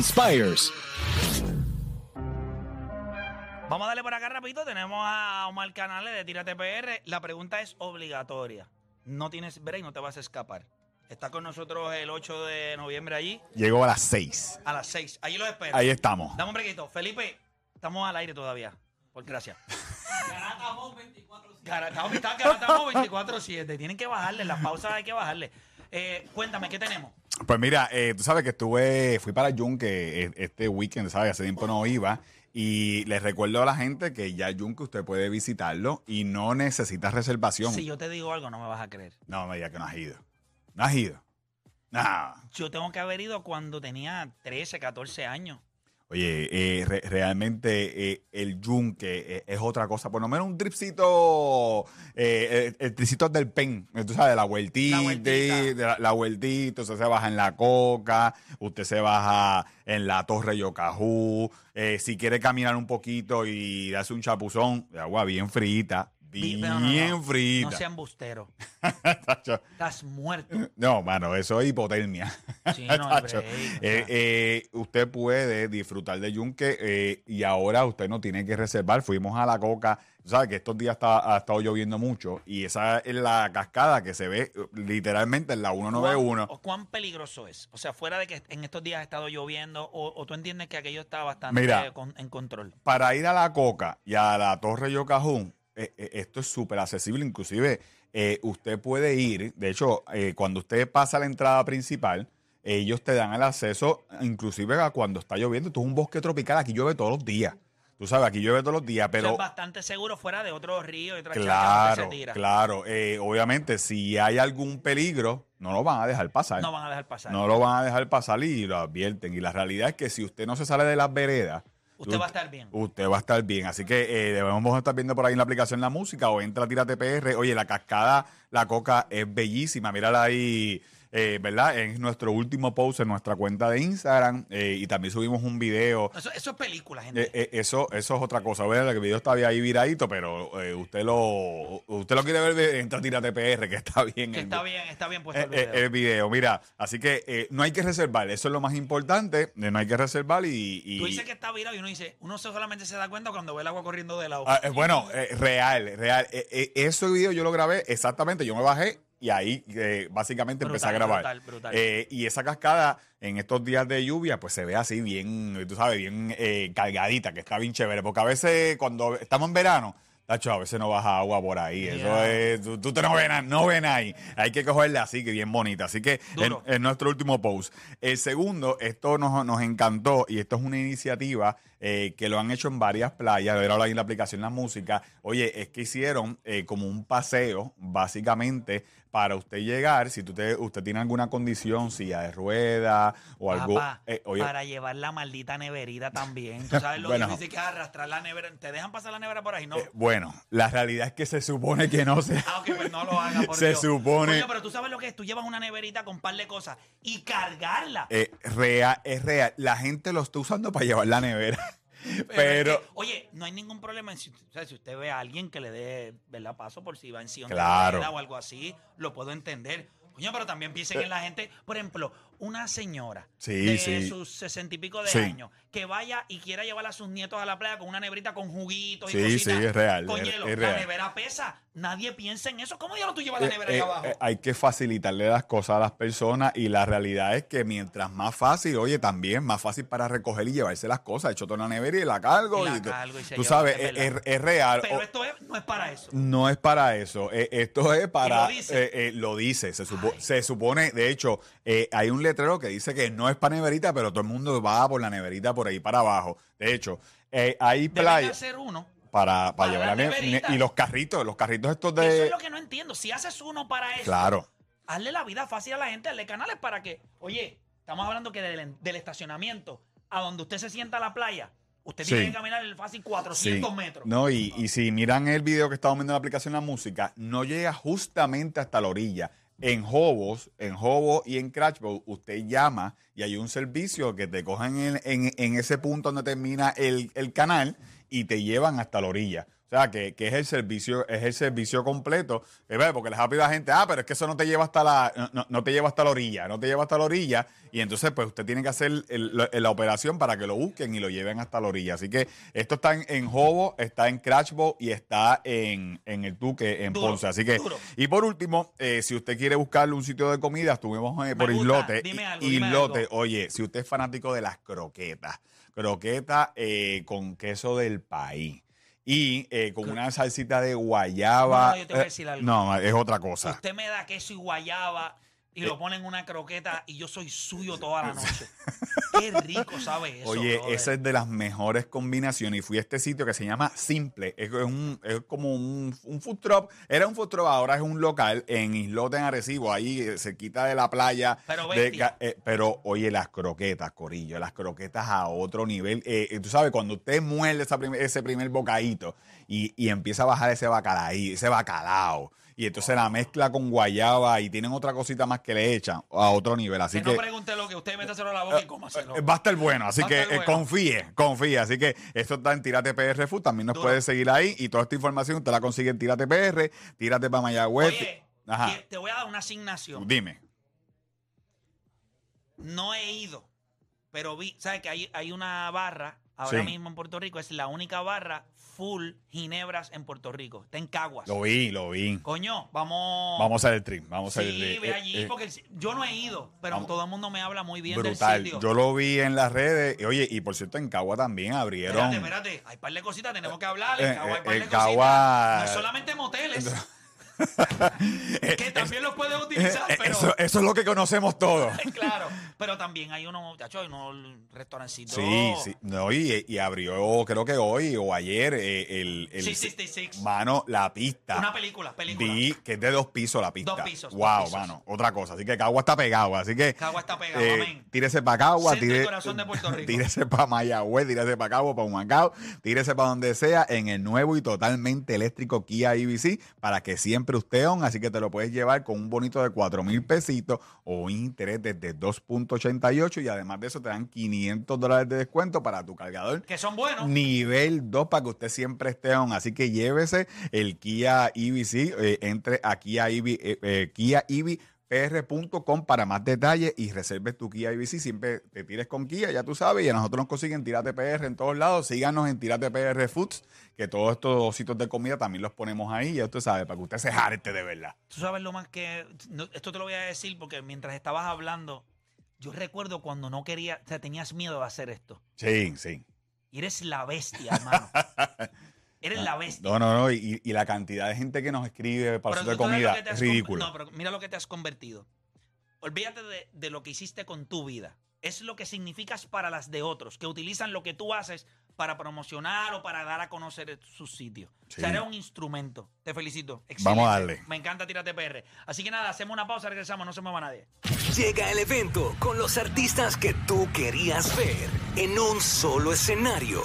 inspires. Vamos a darle por acá rapidito. Tenemos a Omar Canales de Tírate PR. La pregunta es obligatoria. No tienes break, no te vas a escapar. Está con nosotros el 8 de noviembre allí Llegó a las 6. a las 6. Allí lo espero. Ahí estamos. Dame un brequito. Felipe, estamos al aire todavía. Por gracias. Garatamo está Garatamo 24-7. Tienen que bajarle, las pausas hay que bajarle. Eh, cuéntame, ¿qué tenemos? Pues mira, eh, tú sabes que estuve, fui para Yunque eh, este weekend, ¿sabes? Hace tiempo no iba. Y les recuerdo a la gente que ya Yunque usted puede visitarlo y no necesita reservación. Si yo te digo algo, no me vas a creer. No me digas que no has ido. No has ido. No. Yo tengo que haber ido cuando tenía 13, 14 años. Oye, eh, re- realmente eh, el yunque eh, es otra cosa. Por lo menos un tripcito, eh, el, el tripcito del pen, eh, tú sabes, la vueltita, La vueltita. de la, la vueltita, usted se baja en la coca, usted se baja en la torre Yocajú, eh, si quiere caminar un poquito y darse un chapuzón de agua bien frita, bien no, no, frita. No sean busteros. Estás muerto. No, mano, eso es hipotermia. Sí, no break, Eh, eh, usted puede disfrutar de Yunque eh, y ahora usted no tiene que reservar. Fuimos a la coca. Sabes que estos días está- ha estado lloviendo mucho y esa es la cascada que se ve literalmente en la 191. ¿Cuán, cuán peligroso es? O sea, fuera de que en estos días ha estado lloviendo, o, o tú entiendes que aquello está bastante Mira. con- en control. Para ir a la coca y a la torre Yocajún, eh, eh, esto es súper accesible. Inclusive eh, usted puede ir, de hecho, eh, cuando usted pasa a la entrada principal, ellos te dan el acceso, inclusive a cuando está lloviendo. Esto es un bosque tropical, aquí llueve todos los días. Tú sabes, aquí llueve todos los días, Eso pero... es bastante seguro fuera de otros ríos y otras Claro, se tira. claro. Eh, obviamente, si hay algún peligro, no lo van a dejar pasar. No van a dejar pasar. No lo van a dejar pasar y lo advierten. Y la realidad es que si usted no se sale de las veredas, Usted va a estar bien. Usted va a estar bien. Así que eh, debemos estar viendo por ahí en la aplicación la música o entra a Tírate PR. Oye, la cascada, la coca es bellísima. Mírala ahí, eh, ¿verdad? Es nuestro último post en nuestra cuenta de Instagram. eh, y también subimos un video. Eso, eso es película, gente. Eh, eh, eso, eso es otra cosa. Bueno, el video está ahí viradito, pero usted lo usted lo quiere ver, entra a Tírate PR, que está bien. que el- está bien, está bien puesto el video. el video, mira, así que no hay que reservar, eso es lo más importante, no hay que reservar y... y- Tú dices que está virado y uno dice, uno solamente se da cuenta cuando ve el agua corriendo de lado. Ah, eh, bueno, real, real. Ese video yo lo grabé exactamente, yo me bajé y ahí eh, básicamente empecé a Brutal, grabar. brutal, brutal. Eh, y esa cascada en estos días de lluvia pues se ve así bien, tú sabes, bien eh, cargadita, que está bien chévere, porque a veces cuando estamos en verano... Tacho, a veces no baja agua por ahí. Eso es. Tú, tú te no ven, no ven ahí. Hay que cogerla así, que bien bonita. Así que en nuestro último post. El segundo, esto nos, nos encantó y esto es una iniciativa eh, que lo han hecho en varias playas. Ver ahora en la aplicación La Música. Oye, es que hicieron eh, como un paseo, básicamente, para usted llegar. Si tú te- usted tiene alguna condición, silla de rueda o algo. Papá, eh, oye, para llevar la maldita neverita también. Tú sabes lo Bueno. difícil que es arrastrar la nevera. ¿Te dejan pasar la nevera por ahí? No. eh, bueno, la realidad es que se supone que no se. Ah, ok, pues no lo haga, por Se Dios. supone- pero tú sabes lo que es. Tú llevas una neverita con un par de cosas y cargarla. eh, real, es real. La gente lo está usando para llevar la nevera. Pero. que, oye, no hay ningún problema en si, o sea, si usted ve a alguien que le dé ¿verdad? paso por si va en sillón de Claro. o algo así, lo puedo entender. Coño, pero también piensen en la gente, por ejemplo, una señora Sí, de sí. sus sesenta y pico de Sí. años que vaya y quiera llevar a sus nietos a la playa con una neverita con juguitos y Sí, cositas sí, es real, con es- hielo. es la nevera pesa. Nadie piensa en eso. ¿Cómo ya tú llevas la Eh, nevera eh, abajo? eh, hay que facilitarle las cosas a las personas y la realidad es que mientras más fácil, oye, también más fácil para recoger y llevarse las cosas. Echo toda la nevera y la cargo. Y la tú- cargo y se tú lleva, sabes, es real. pero esto es- no es para eso. no es para eso. Eh, esto es para. lo dice? lo dice. Se, supo- se supone, de hecho, eh, hay un letrero que dice que no es para neverita, pero todo el mundo va por la neverita por ahí para abajo. De hecho, hay playas hacer uno. Para, para para llevar la ne-. Y los carritos, los carritos estos Eso de. es lo que no entiendo. Si haces uno para eso, Claro. hazle la vida fácil a la gente, hazle canales para que, oye, estamos hablando que del, del estacionamiento a donde usted se sienta a la playa, usted Sí. tiene que caminar el fácil 400 Sí. metros. No, y, y si miran el video que estamos viendo en la aplicación La Música, no llega justamente hasta la orilla. En Hobos, en Hobo y en Crashbow, usted llama y hay un servicio que te cogen en, en- en ese punto donde termina el, el canal y te llevan hasta la orilla. O sea, que, que es el servicio, es el servicio completo. Porque les ha pedido a la gente, ah, pero es que eso no te lleva hasta la, no- no, te lleva hasta la orilla, no te lleva hasta la orilla. Y entonces, pues usted tiene que hacer el- la, la operación para que lo busquen y lo lleven hasta la orilla. Así que esto está en, en Jobo, está en Crashbow y está en, en el Duque, en Duro, Ponce. Así que, duro. y por último, eh, si usted quiere buscarle un sitio de comida, estuvimos eh, por gusta. Islote. Dime algo, dime Islote, algo. oye, si usted es fanático de las croquetas, croquetas eh, con queso del país. Y eh, con una salsita de guayaba. No, no, yo te voy a eh, decir algo. no, es otra Si cosa. usted me da queso y guayaba y Eh. lo pone en una croqueta y yo soy suyo toda la noche. Qué rico sabe eso. Oye, brother. esa es de las mejores combinaciones. Y fui a este sitio que se llama Simple. Es, es un- es como un, un food truck. Era un food truck, ahora es un local en Islote, en Arecibo. Ahí eh, se quita de la playa. Pero de eh, pero, oye, las croquetas, Corillo. Las croquetas a otro nivel. Eh, eh, tú sabes, cuando usted muerde esa prim- ese primer bocadito y, y empieza a bajar ese bacalao, ese bacalao. Y entonces la mezcla con guayaba y tienen otra cosita más que le echan a otro nivel. Así que que. no pregunte lo que usted métaselo a la boca y cómaselo. Eh, Va a estar bueno, así que eh, bueno. confíe, confíe. Así que esto está en Tírate PR Food, también nos Duro. puede seguir ahí y toda esta información usted la consigue en Tírate PR, Tírate para Mayagüez. Oye, Ajá. y te voy a dar una asignación. Dime. No he ido, pero vi, ¿sabes que hay, hay una barra ahora Sí. mismo en Puerto Rico? Es la única barra full ginebras en Puerto Rico. Está en Caguas. Lo vi, lo vi. Coño, vamos. Vamos a hacer el trip, vamos a hacer el Sí, ve Eh, allí, eh, porque yo no he ido, pero vamos. todo el mundo me habla muy bien del brutal. sitio. Yo lo vi en las redes. Y, Oye, y por cierto, en Cagua también abrieron. Espérate, espérate. Hay par de cositas, tenemos que hablar. En Eh, Cagua hay eh, par de en cositas. Cagua- No es solamente moteles. que también los puedes utilizar, pero. eso, eso es lo que conocemos todos. claro. Pero también hay unos, chacho, hay unos restaurancitos. Sí, sí. No, y, y abrió, creo que hoy o ayer, eh, el, el- 666. Mano, la pista. Una película, película. Vi que es de dos pisos la pista. Dos pisos, dos Wow, pisos. mano. Otra cosa. Así que Cagua está pegado. Así que. Cagua está pegado, eh, amén. Tírese para Cagua. Tire- corazón de Puerto Rico. Tírese para Mayagüez, tírese para Cagua, para Humacao. Tírese para donde sea en el nuevo y totalmente eléctrico Kia EV para que siempre usted on. Así que te lo puedes llevar con un bonito de 4 mil pesitos o un interés desde 2.88 y además de eso te dan 500 dólares de descuento para tu cargador Que son buenos. Nivel 2 para que usted siempre esté on. Así que llévese el Kia EV, eh, entre a Kia EV, eh, eh, Kia EV PR.com para más detalles y reserves tu Kia IBC. Siempre te tires con Kia, ya tú sabes. Y a nosotros nos consiguen Tírate PR en todos lados. Síganos en Tírate PR Foods, que todos estos sitios de comida también los ponemos ahí. Ya usted sabe, para que usted se jarte de verdad. Tú sabes lo más que. no, esto te lo voy a decir porque mientras estabas hablando, yo recuerdo cuando no quería. O sea, tenías miedo de hacer esto. Sí, sí. Y eres la bestia, hermano. Eres la bestia. No, no, no. Y, y la cantidad de gente que nos escribe para de comida es ridículo. No, pero mira lo que te has convertido. Olvídate de, de lo que hiciste con tu vida. Es lo que significas para las de otros, que utilizan lo que tú haces para promocionar o para dar a conocer sus sitios. O sea, Sí. eres un instrumento. Te felicito. Vamos a darle. Me encanta Tírate PR. Así que nada, hacemos una pausa, regresamos, no se mueva nadie. Llega el evento con los artistas que tú querías ver en un solo escenario.